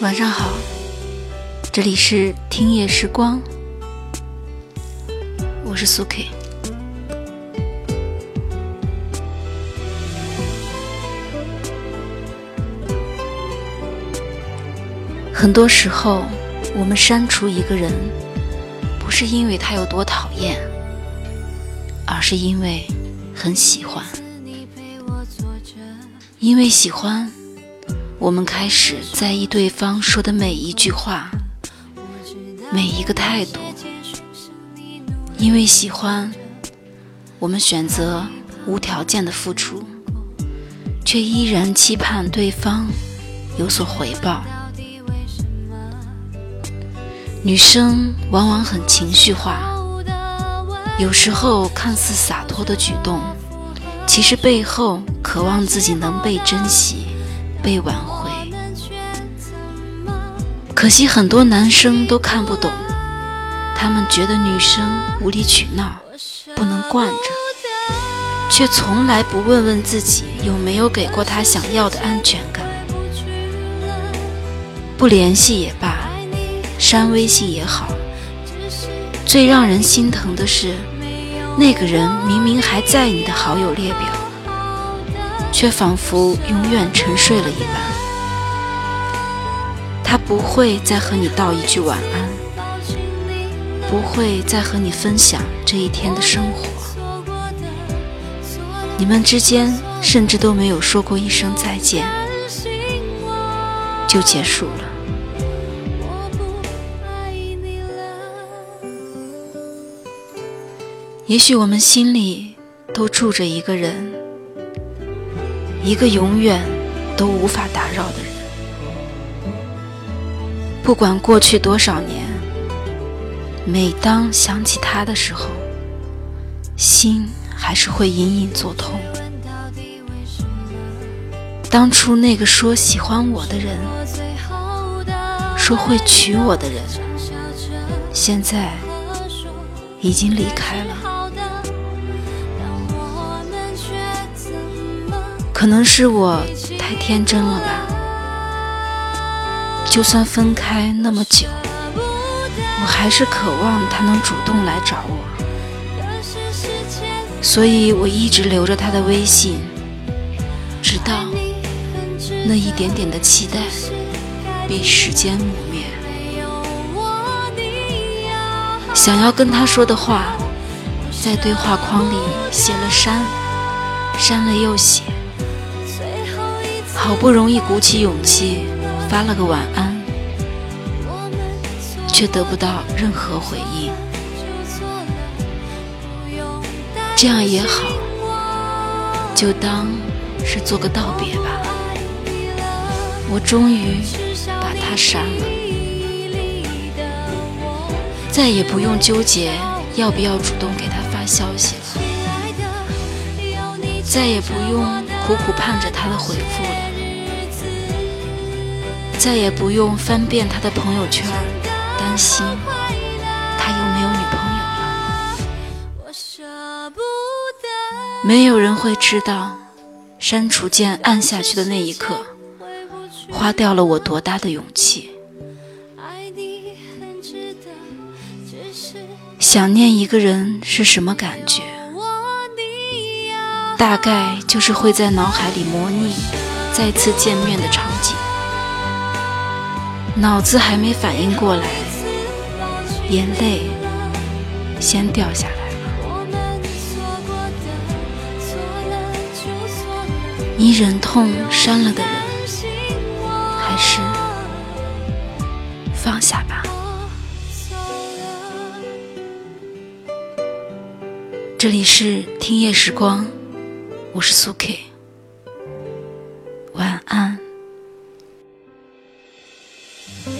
晚上好，这里是听夜时光，我是苏 K。很多时候，我们删除一个人，不是因为他有多讨厌，而是因为很喜欢。因为喜欢，我们开始在意对方说的每一句话，每一个态度。因为喜欢，我们选择无条件的付出，却依然期盼对方有所回报。女生往往很情绪化，有时候看似洒脱的举动，其实背后渴望自己能被珍惜、被挽。可惜很多男生都看不懂，他们觉得女生无理取闹，不能惯着，却从来不问问自己有没有给过他想要的安全感。不联系也罢。删微信也好，最让人心疼的是，那个人明明还在你的好友列表，却仿佛永远沉睡了一般。他不会再和你道一句晚安，不会再和你分享这一天的生活，你们之间甚至都没有说过一声再见，就结束了。也许我们心里都住着一个人，一个永远都无法打扰的人。不管过去多少年，每当想起他的时候，心还是会隐隐作痛。当初那个说喜欢我的人，说会娶我的人，现在已经离开了。可能是我太天真了吧。就算分开那么久，我还是渴望他能主动来找我，所以我一直留着他的微信，直到那一点点的期待被时间磨灭。想要跟他说的话，在对话框里写了删，删了又写。好不容易鼓起勇气发了个晚安，却得不到任何回应。这样也好，就当是做个道别吧。我终于把他删了，再也不用纠结要不要主动给他发消息了，再也不用苦苦盼着他的回复了。再也不用翻遍他的朋友圈，担心他又没有女朋友了。没有人会知道，删除键按下去的那一刻，花掉了我多大的勇气。想念一个人是什么感觉？大概就是会在脑海里模拟再次见面的场景。脑子还没反应过来，眼泪先掉下来了。你忍痛删了的人，还是放下吧。这里是听夜时光，我是苏 K。Bye.